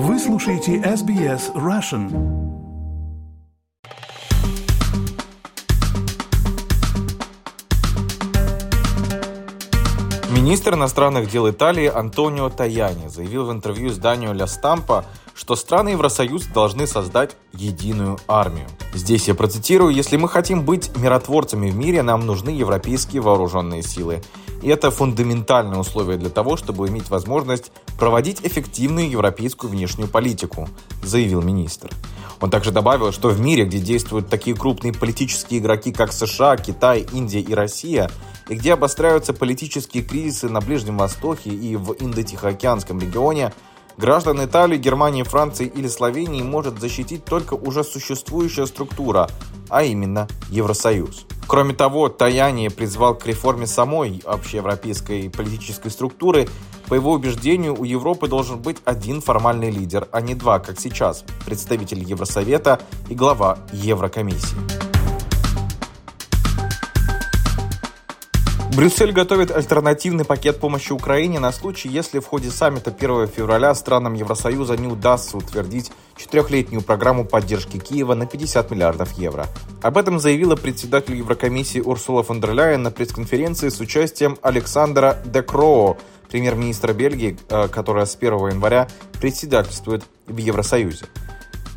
Вы слушаете SBS Russian. Министр иностранных дел Италии Антонио Таяни заявил в интервью изданию «Ля Стампа», что страны Евросоюза должны создать единую армию. Здесь я процитирую, «Если мы хотим быть миротворцами в мире, нам нужны европейские вооруженные силы. И это фундаментальное условие для того, чтобы иметь возможность проводить эффективную европейскую внешнюю политику», заявил министр. Он также добавил, что в мире, где действуют такие крупные политические игроки, как США, Китай, Индия и Россия, и где обостряются политические кризисы на Ближнем Востоке и в Индо-Тихоокеанском регионе, Граждан Италии, Германии, Франции или Словении может защитить только уже существующая структура, а именно Евросоюз. Кроме того, Таяни призвал к реформе самой общеевропейской политической структуры. По его убеждению, у Европы должен быть один формальный лидер, а не два, как сейчас, представитель Евросовета и глава Еврокомиссии. Брюссель готовит альтернативный пакет помощи Украине на случай, если в ходе саммита 1 февраля странам Евросоюза не удастся утвердить четырехлетнюю программу поддержки Киева на 50 миллиардов евро. Об этом заявила председатель Еврокомиссии Урсула фон дер Ляйен на пресс-конференции с участием Александра Де Кроо, премьер-министра Бельгии, э, которая с 1 января председательствует в Евросоюзе.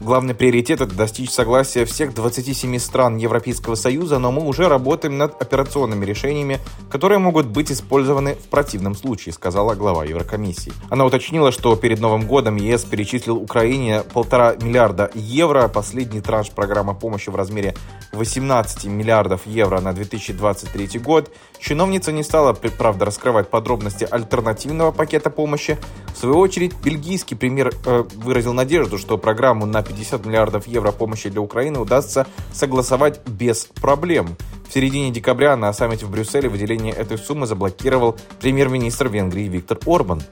Главный приоритет – это достичь согласия всех 27 стран Европейского Союза, но мы уже работаем над операционными решениями, которые могут быть использованы в противном случае, сказала глава Еврокомиссии. Она уточнила, что перед Новым годом ЕС перечислил Украине полтора миллиарда евро. Последний транш программы помощи в размере 18 миллиардов евро на 2023 год. Чиновница не стала, правда, раскрывать подробности альтернативного пакета помощи. В свою очередь, бельгийский премьер э, выразил надежду, что программу на 50 миллиардов евро помощи для Украины удастся согласовать без проблем. В середине декабря на саммите в Брюсселе выделение этой суммы заблокировал премьер-министр Венгрии Виктор Орбан.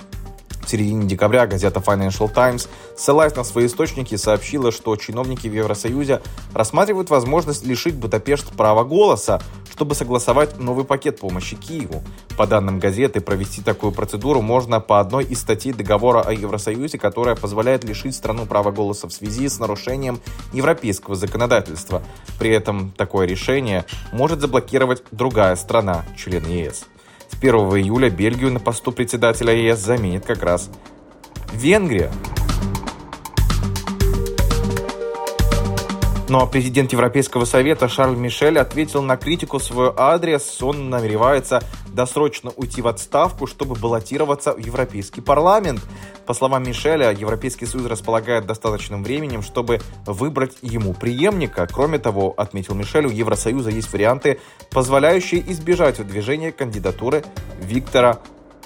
В середине декабря газета Financial Times, ссылаясь на свои источники, сообщила, что чиновники в Евросоюзе рассматривают возможность лишить Будапешт права голоса, чтобы согласовать новый пакет помощи Киеву. По данным газеты, провести такую процедуру можно по одной из статей договора о Евросоюзе, которая позволяет лишить страну права голоса в связи с нарушением европейского законодательства. При этом такое решение может заблокировать другая страна, член ЕС. С 1 июля Бельгию на посту председателя ЕС заменит как раз Венгрия. Но президент Европейского совета Шарль Мишель ответил на критику свой адрес. Он намеревается досрочно уйти в отставку, чтобы баллотироваться в Европейский парламент. По словам Мишеля, Европейский Союз располагает достаточным временем, чтобы выбрать ему преемника. Кроме того, отметил Мишель, у Евросоюза есть варианты, позволяющие избежать выдвижения кандидатуры Виктора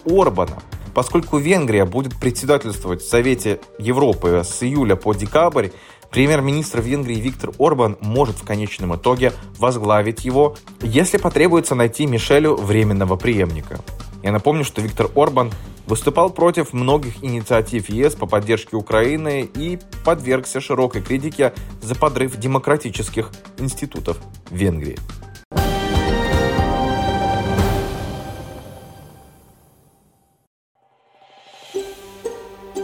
Орбана. Поскольку Венгрия будет председательствовать в Совете Европы с июля по декабрь, Премьер-министр Венгрии Виктор Орбан может в конечном итоге возглавить его, если потребуется найти Мишелю временного преемника. Я напомню, что Виктор Орбан выступал против многих инициатив ЕС по поддержке Украины и подвергся широкой критике за подрыв демократических институтов Венгрии.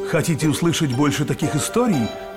Хотите услышать больше таких историй?